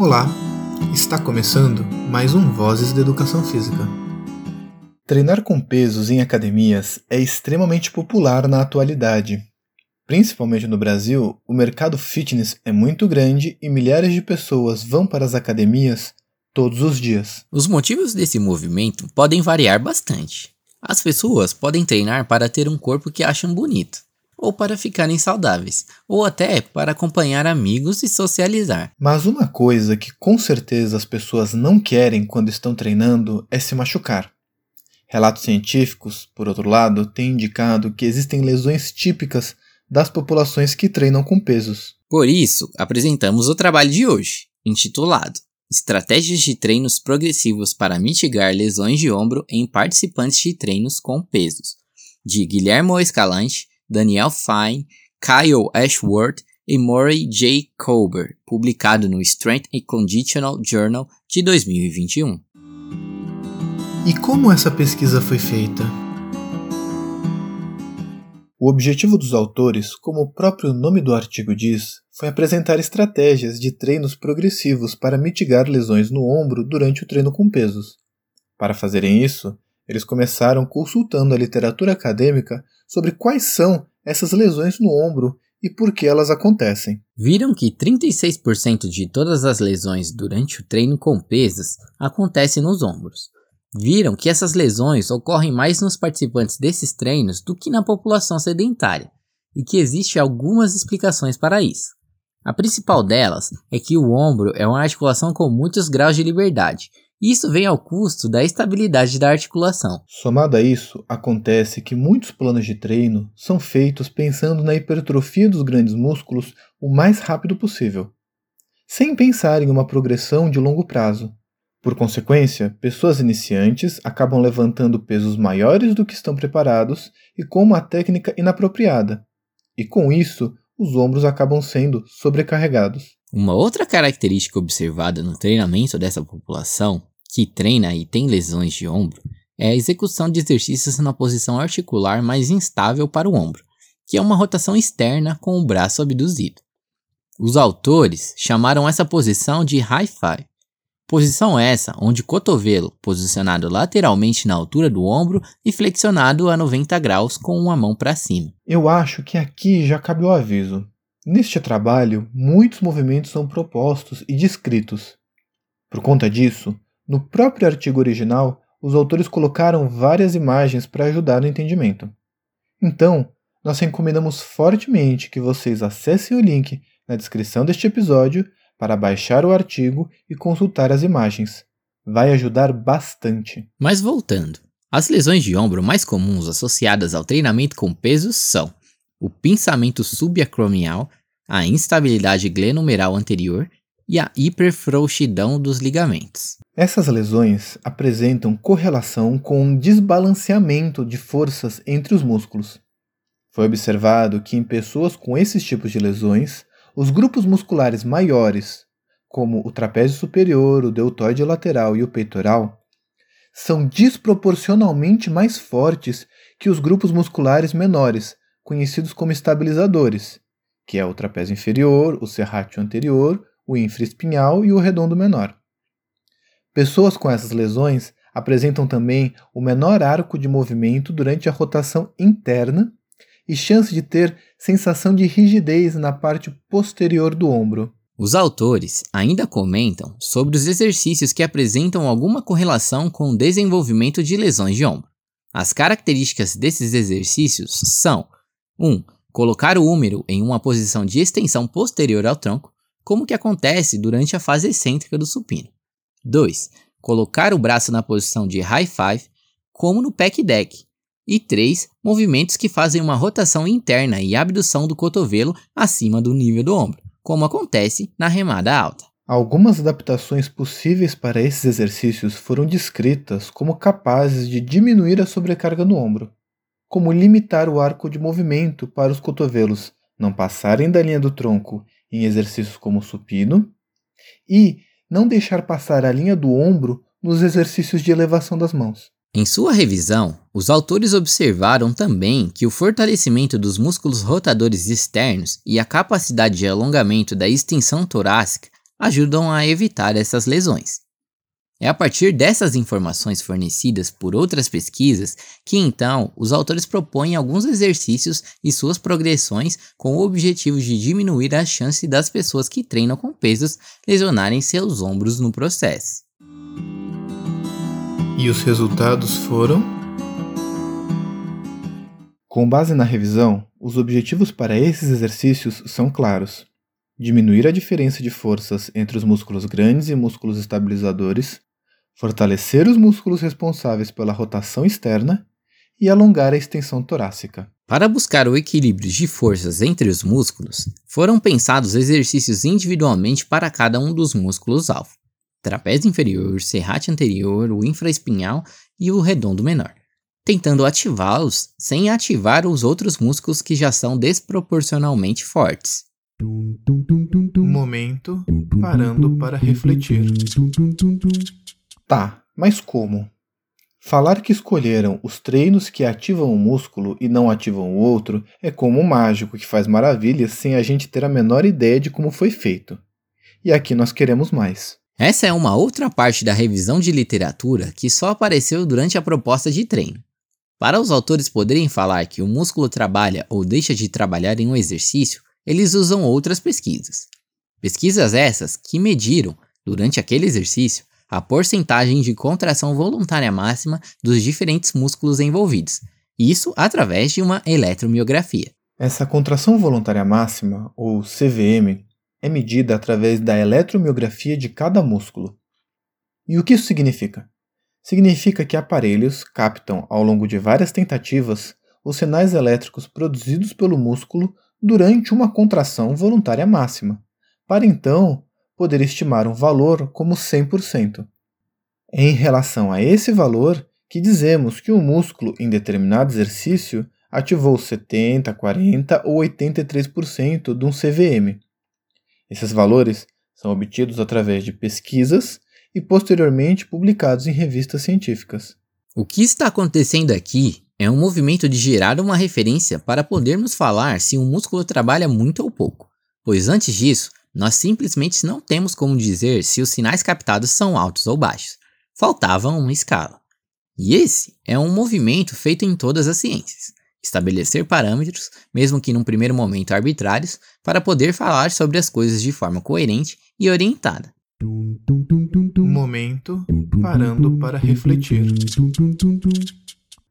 Olá, está começando mais um Vozes da Educação Física. Treinar com pesos em academias é extremamente popular na atualidade. Principalmente no Brasil, o mercado fitness é muito grande e milhares de pessoas vão para as academias todos os dias. Os motivos desse movimento podem variar bastante. As pessoas podem treinar para ter um corpo que acham bonito, ou para ficarem saudáveis, ou até para acompanhar amigos e socializar. Mas uma coisa que com certeza as pessoas não querem quando estão treinando é se machucar. Relatos científicos, por outro lado, têm indicado que existem lesões típicas das populações que treinam com pesos. Por isso, apresentamos o trabalho de hoje, intitulado Estratégias de treinos progressivos para mitigar lesões de ombro em participantes de treinos com pesos, de Guilherme Escalante, Daniel Fine, Kyle Ashworth e Murray J. Colbert, publicado no Strength and Conditional Journal de 2021. E como essa pesquisa foi feita? O objetivo dos autores, como o próprio nome do artigo diz, foi apresentar estratégias de treinos progressivos para mitigar lesões no ombro durante o treino com pesos. Para fazerem isso, eles começaram consultando a literatura acadêmica sobre quais são essas lesões no ombro e por que elas acontecem. Viram que 36% de todas as lesões durante o treino com pesos acontecem nos ombros. Viram que essas lesões ocorrem mais nos participantes desses treinos do que na população sedentária, e que existem algumas explicações para isso. A principal delas é que o ombro é uma articulação com muitos graus de liberdade isso vem ao custo da estabilidade da articulação. Somado a isso, acontece que muitos planos de treino são feitos pensando na hipertrofia dos grandes músculos o mais rápido possível, sem pensar em uma progressão de longo prazo. Por consequência, pessoas iniciantes acabam levantando pesos maiores do que estão preparados e com uma técnica inapropriada. E com isso, os ombros acabam sendo sobrecarregados. Uma outra característica observada no treinamento dessa população que treina e tem lesões de ombro é a execução de exercícios na posição articular mais instável para o ombro, que é uma rotação externa com o braço abduzido. Os autores chamaram essa posição de high five. Posição essa onde o cotovelo, posicionado lateralmente na altura do ombro e flexionado a 90 graus com uma mão para cima. Eu acho que aqui já cabe o aviso. Neste trabalho, muitos movimentos são propostos e descritos. Por conta disso, no próprio artigo original, os autores colocaram várias imagens para ajudar no entendimento. Então, nós recomendamos fortemente que vocês acessem o link na descrição deste episódio para baixar o artigo e consultar as imagens. Vai ajudar bastante. Mas voltando, as lesões de ombro mais comuns associadas ao treinamento com pesos são o pinçamento subacromial, a instabilidade glenumeral anterior e a hiperfrouxidão dos ligamentos. Essas lesões apresentam correlação com um desbalanceamento de forças entre os músculos. Foi observado que em pessoas com esses tipos de lesões, os grupos musculares maiores, como o trapézio superior, o deltoide lateral e o peitoral, são desproporcionalmente mais fortes que os grupos musculares menores, conhecidos como estabilizadores, que é o trapézio inferior, o serrátil anterior, o infraespinhal e o redondo menor. Pessoas com essas lesões apresentam também o menor arco de movimento durante a rotação interna e chance de ter sensação de rigidez na parte posterior do ombro. Os autores ainda comentam sobre os exercícios que apresentam alguma correlação com o desenvolvimento de lesões de ombro. As características desses exercícios são: 1. Um, colocar o húmero em uma posição de extensão posterior ao tronco, como que acontece durante a fase excêntrica do supino. 2. Colocar o braço na posição de high five, como no pec deck. E 3. Movimentos que fazem uma rotação interna e abdução do cotovelo acima do nível do ombro, como acontece na remada alta. Algumas adaptações possíveis para esses exercícios foram descritas como capazes de diminuir a sobrecarga no ombro, como limitar o arco de movimento para os cotovelos não passarem da linha do tronco em exercícios como supino e não deixar passar a linha do ombro nos exercícios de elevação das mãos. Em sua revisão, os autores observaram também que o fortalecimento dos músculos rotadores externos e a capacidade de alongamento da extensão torácica ajudam a evitar essas lesões. É a partir dessas informações fornecidas por outras pesquisas que então os autores propõem alguns exercícios e suas progressões com o objetivo de diminuir a chance das pessoas que treinam com pesos lesionarem seus ombros no processo. E os resultados foram? Com base na revisão, os objetivos para esses exercícios são claros: diminuir a diferença de forças entre os músculos grandes e músculos estabilizadores, fortalecer os músculos responsáveis pela rotação externa e alongar a extensão torácica. Para buscar o equilíbrio de forças entre os músculos, foram pensados exercícios individualmente para cada um dos músculos-alvo: trapézio inferior, serrate anterior, o infraespinhal e o redondo menor, tentando ativá-los sem ativar os outros músculos que já são desproporcionalmente fortes. Momento parando para refletir. Tá, mas como? Falar que escolheram os treinos que ativam o músculo e não ativam o outro é como um mágico que faz maravilhas sem a gente ter a menor ideia de como foi feito. E aqui nós queremos mais. Essa é uma outra parte da revisão de literatura que só apareceu durante a proposta de treino. Para os autores poderem falar que o músculo trabalha ou deixa de trabalhar em um exercício, eles usam outras pesquisas. Pesquisas essas que mediram, durante aquele exercício, a porcentagem de contração voluntária máxima dos diferentes músculos envolvidos, isso através de uma eletromiografia. Essa contração voluntária máxima, ou CVM, é medida através da eletromiografia de cada músculo. E o que isso significa? Significa que aparelhos captam, ao longo de várias tentativas, os sinais elétricos produzidos pelo músculo durante uma contração voluntária máxima, para então poder estimar um valor como 100%. É em relação a esse valor que dizemos que o músculo em determinado exercício ativou 70, 40 ou 83% de um CVM. Esses valores são obtidos através de pesquisas e posteriormente publicados em revistas científicas. O que está acontecendo aqui é um movimento de gerar uma referência para podermos falar se um músculo trabalha muito ou pouco, pois antes disso nós simplesmente não temos como dizer se os sinais captados são altos ou baixos. Faltava uma escala. E esse é um movimento feito em todas as ciências. Estabelecer parâmetros, mesmo que num primeiro momento arbitrários, para poder falar sobre as coisas de forma coerente e orientada. Momento parando para refletir.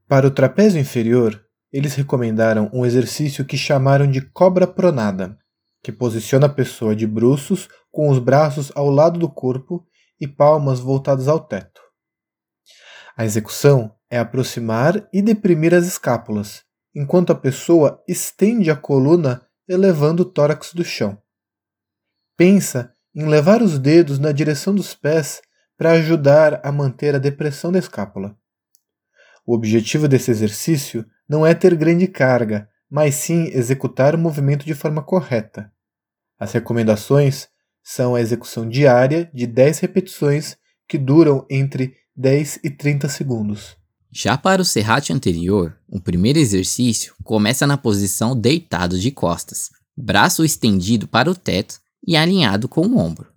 Para o trapézio inferior, eles recomendaram um exercício que chamaram de cobra pronada, que posiciona a pessoa de bruços com os braços ao lado do corpo e palmas voltadas ao teto. A execução é aproximar e deprimir as escápulas, enquanto a pessoa estende a coluna elevando o tórax do chão. Pensa em levar os dedos na direção dos pés para ajudar a manter a depressão da escápula. O objetivo desse exercício não é ter grande carga, mas sim executar o movimento de forma correta. As recomendações são a execução diária de 10 repetições que duram entre 10 e 30 segundos. Já para o serrate anterior, o primeiro exercício começa na posição deitado de costas, braço estendido para o teto e alinhado com o ombro.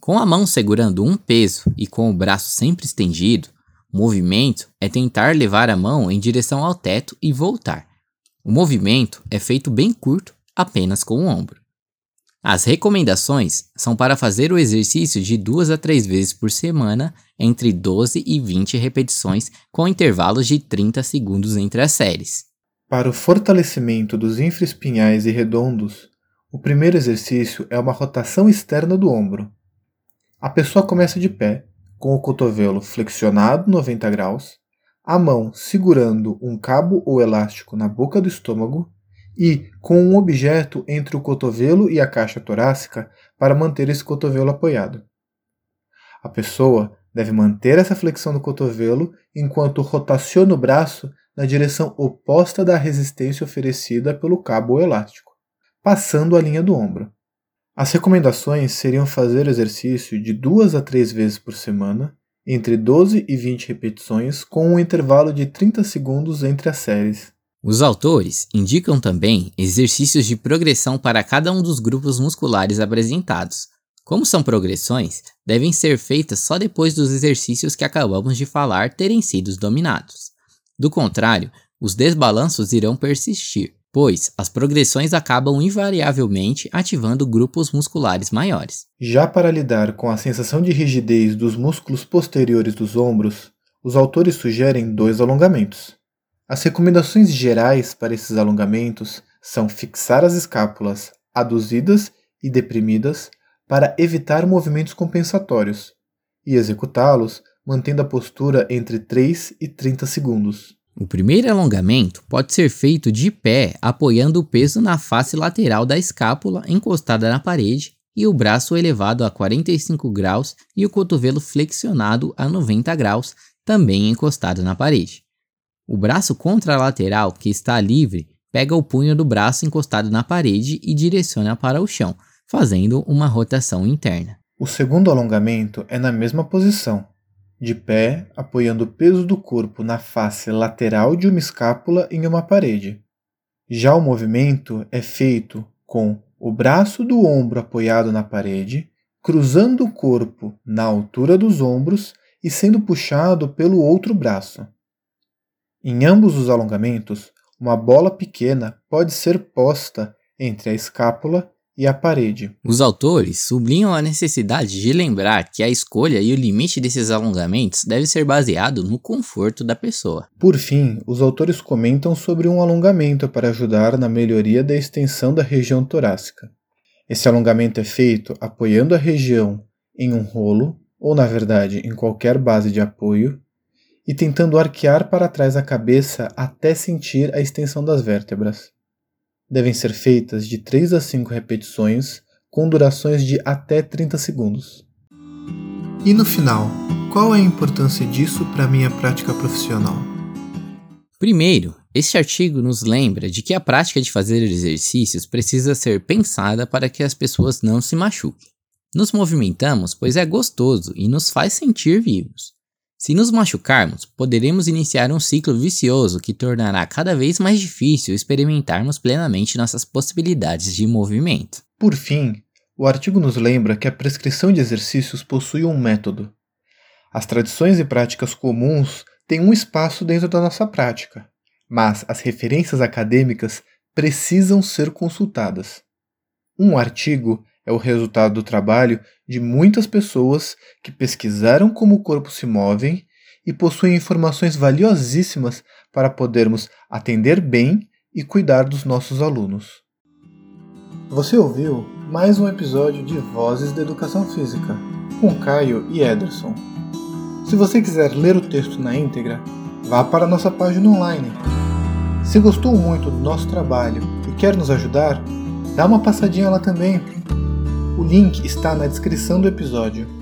Com a mão segurando um peso e com o braço sempre estendido, o movimento é tentar levar a mão em direção ao teto e voltar, o movimento é feito bem curto, apenas com o ombro. As recomendações são para fazer o exercício de duas a três vezes por semana, entre 12 e 20 repetições, com intervalos de 30 segundos entre as séries. Para o fortalecimento dos infraespinhais e redondos, o primeiro exercício é uma rotação externa do ombro. A pessoa começa de pé, com o cotovelo flexionado 90 graus, a mão segurando um cabo ou elástico na boca do estômago e com um objeto entre o cotovelo e a caixa torácica para manter esse cotovelo apoiado. A pessoa deve manter essa flexão do cotovelo enquanto rotaciona o braço na direção oposta da resistência oferecida pelo cabo ou elástico, passando a linha do ombro. As recomendações seriam fazer o exercício de duas a três vezes por semana entre 12 e 20 repetições, com um intervalo de 30 segundos entre as séries. Os autores indicam também exercícios de progressão para cada um dos grupos musculares apresentados, Como são progressões, devem ser feitas só depois dos exercícios que acabamos de falar terem sido dominados. Do contrário, os desbalanços irão persistir, pois as progressões acabam invariavelmente ativando grupos musculares maiores. Já para lidar com a sensação de rigidez dos músculos posteriores dos ombros, os autores sugerem dois alongamentos. As recomendações gerais para esses alongamentos são fixar as escápulas aduzidas e deprimidas para evitar movimentos compensatórios e executá-los mantendo a postura entre 3 e 30 segundos. O primeiro alongamento pode ser feito de pé, apoiando o peso na face lateral da escápula encostada na parede e o braço elevado a 45 graus e o cotovelo flexionado a 90 graus, também encostado na parede. O braço contralateral, que está livre, pega o punho do braço encostado na parede e direciona para o chão, fazendo uma rotação interna. O segundo alongamento é na mesma posição, de pé, apoiando o peso do corpo na face lateral de uma escápula em uma parede. Já o movimento é feito com o braço do ombro apoiado na parede, cruzando o corpo na altura dos ombros e sendo puxado pelo outro braço. Em ambos os alongamentos, uma bola pequena pode ser posta entre a escápula e a parede. Os autores sublinham a necessidade de lembrar que a escolha e o limite desses alongamentos deve ser baseado no conforto da pessoa. Por fim, os autores comentam sobre um alongamento para ajudar na melhoria da extensão da região torácica. Esse alongamento é feito apoiando a região em um rolo, ou na verdade em qualquer base de apoio, e tentando arquear para trás a cabeça até sentir a extensão das vértebras devem ser feitas de 3 a 5 repetições com durações de até 30 segundos. E no final, qual é a importância disso para minha prática profissional? Primeiro, este artigo nos lembra de que a prática de fazer exercícios precisa ser pensada para que as pessoas não se machuquem. Nos movimentamos pois é gostoso e nos faz sentir vivos. Se nos machucarmos, poderemos iniciar um ciclo vicioso que tornará cada vez mais difícil experimentarmos plenamente nossas possibilidades de movimento. Por fim, o artigo nos lembra que a prescrição de exercícios possui um método. As tradições e práticas comuns têm um espaço dentro da nossa prática, mas as referências acadêmicas precisam ser consultadas. Um artigo é o resultado do trabalho de muitas pessoas que pesquisaram como o corpo se move e possuem informações valiosíssimas para podermos atender bem e cuidar dos nossos alunos. Você ouviu mais um episódio de Vozes da Educação Física, com Caio e Ederson. Se você quiser ler o texto na íntegra, vá para a nossa página online. Se gostou muito do nosso trabalho e quer nos ajudar, dá uma passadinha lá também o link está na descrição do episódio.